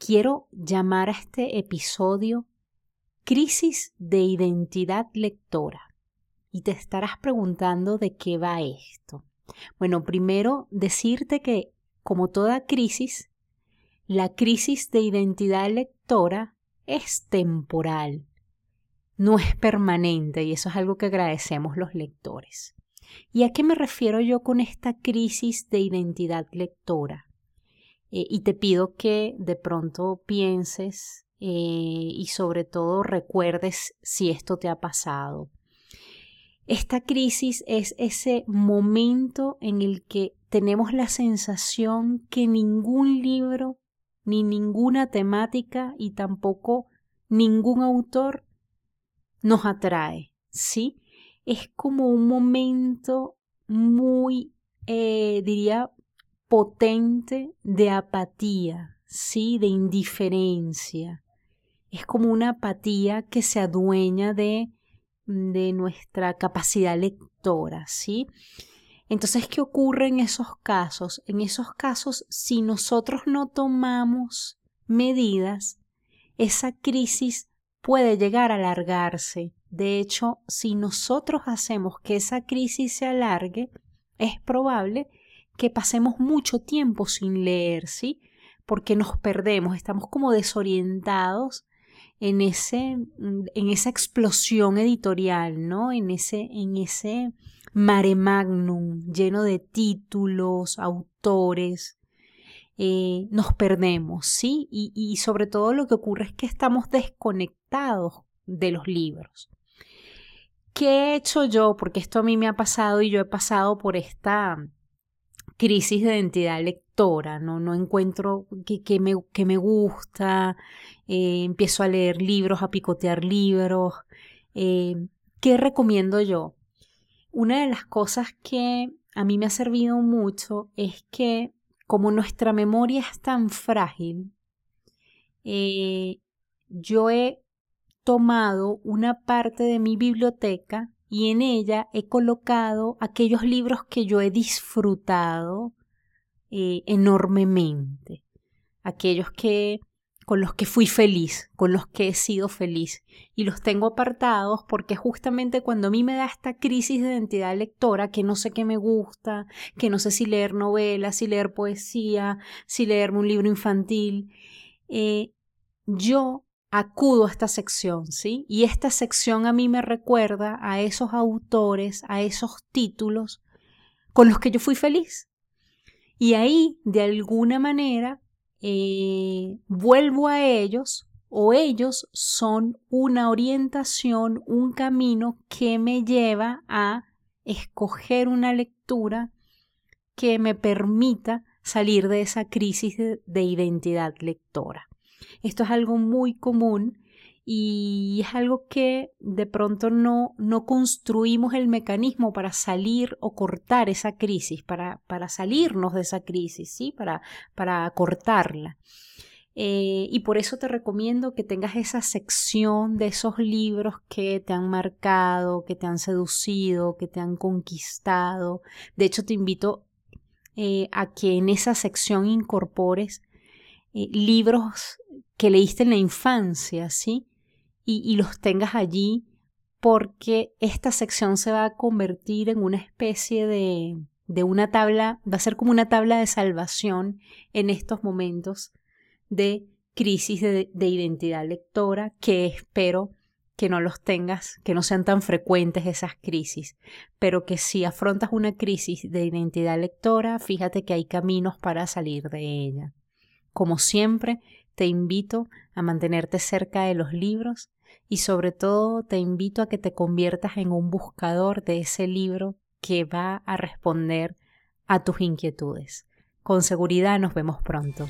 quiero llamar a este episodio Crisis de Identidad Lectora. Y te estarás preguntando de qué va esto. Bueno, primero decirte que, como toda crisis, la crisis de identidad lectora es temporal, no es permanente y eso es algo que agradecemos los lectores. ¿Y a qué me refiero yo con esta crisis de identidad lectora? Eh, y te pido que de pronto pienses eh, y sobre todo recuerdes si esto te ha pasado. Esta crisis es ese momento en el que tenemos la sensación que ningún libro, ni ninguna temática y tampoco ningún autor nos atrae, ¿sí? Es como un momento muy, eh, diría, potente de apatía, sí, de indiferencia. Es como una apatía que se adueña de, de nuestra capacidad lectora, ¿sí? Entonces, ¿qué ocurre en esos casos? En esos casos, si nosotros no tomamos medidas, esa crisis puede llegar a alargarse. De hecho, si nosotros hacemos que esa crisis se alargue, es probable que pasemos mucho tiempo sin leer, ¿sí? Porque nos perdemos, estamos como desorientados en, ese, en esa explosión editorial, ¿no? En ese, en ese mare magnum lleno de títulos, autores. Eh, nos perdemos, ¿sí? Y, y sobre todo lo que ocurre es que estamos desconectados de los libros. ¿Qué he hecho yo? Porque esto a mí me ha pasado y yo he pasado por esta crisis de identidad lectora, no, no encuentro que, me, que me, gusta, eh, empiezo a leer libros, a picotear libros. Eh, ¿Qué recomiendo yo? Una de las cosas que a mí me ha servido mucho es que como nuestra memoria es tan frágil, eh, yo he tomado una parte de mi biblioteca y en ella he colocado aquellos libros que yo he disfrutado eh, enormemente, aquellos que con los que fui feliz, con los que he sido feliz. Y los tengo apartados porque justamente cuando a mí me da esta crisis de identidad lectora, que no sé qué me gusta, que no sé si leer novelas, si leer poesía, si leerme un libro infantil, eh, yo acudo a esta sección, ¿sí? Y esta sección a mí me recuerda a esos autores, a esos títulos con los que yo fui feliz. Y ahí, de alguna manera, eh, vuelvo a ellos o ellos son una orientación, un camino que me lleva a escoger una lectura que me permita salir de esa crisis de identidad lectora. Esto es algo muy común y es algo que de pronto no, no construimos el mecanismo para salir o cortar esa crisis, para, para salirnos de esa crisis, ¿sí? para, para cortarla. Eh, y por eso te recomiendo que tengas esa sección de esos libros que te han marcado, que te han seducido, que te han conquistado. De hecho, te invito eh, a que en esa sección incorpores eh, libros que leíste en la infancia, ¿sí? Y, los tengas allí porque esta sección se va a convertir en una especie de, de una tabla, va a ser como una tabla de salvación en estos momentos de crisis de, de, identidad lectora que espero que no los tengas, que no sean tan frecuentes esas crisis, pero que si afrontas una crisis de identidad lectora, fíjate que hay caminos para salir de ella. Como siempre, te invito a mantenerte cerca de los libros y sobre todo te invito a que te conviertas en un buscador de ese libro que va a responder a tus inquietudes. Con seguridad nos vemos pronto.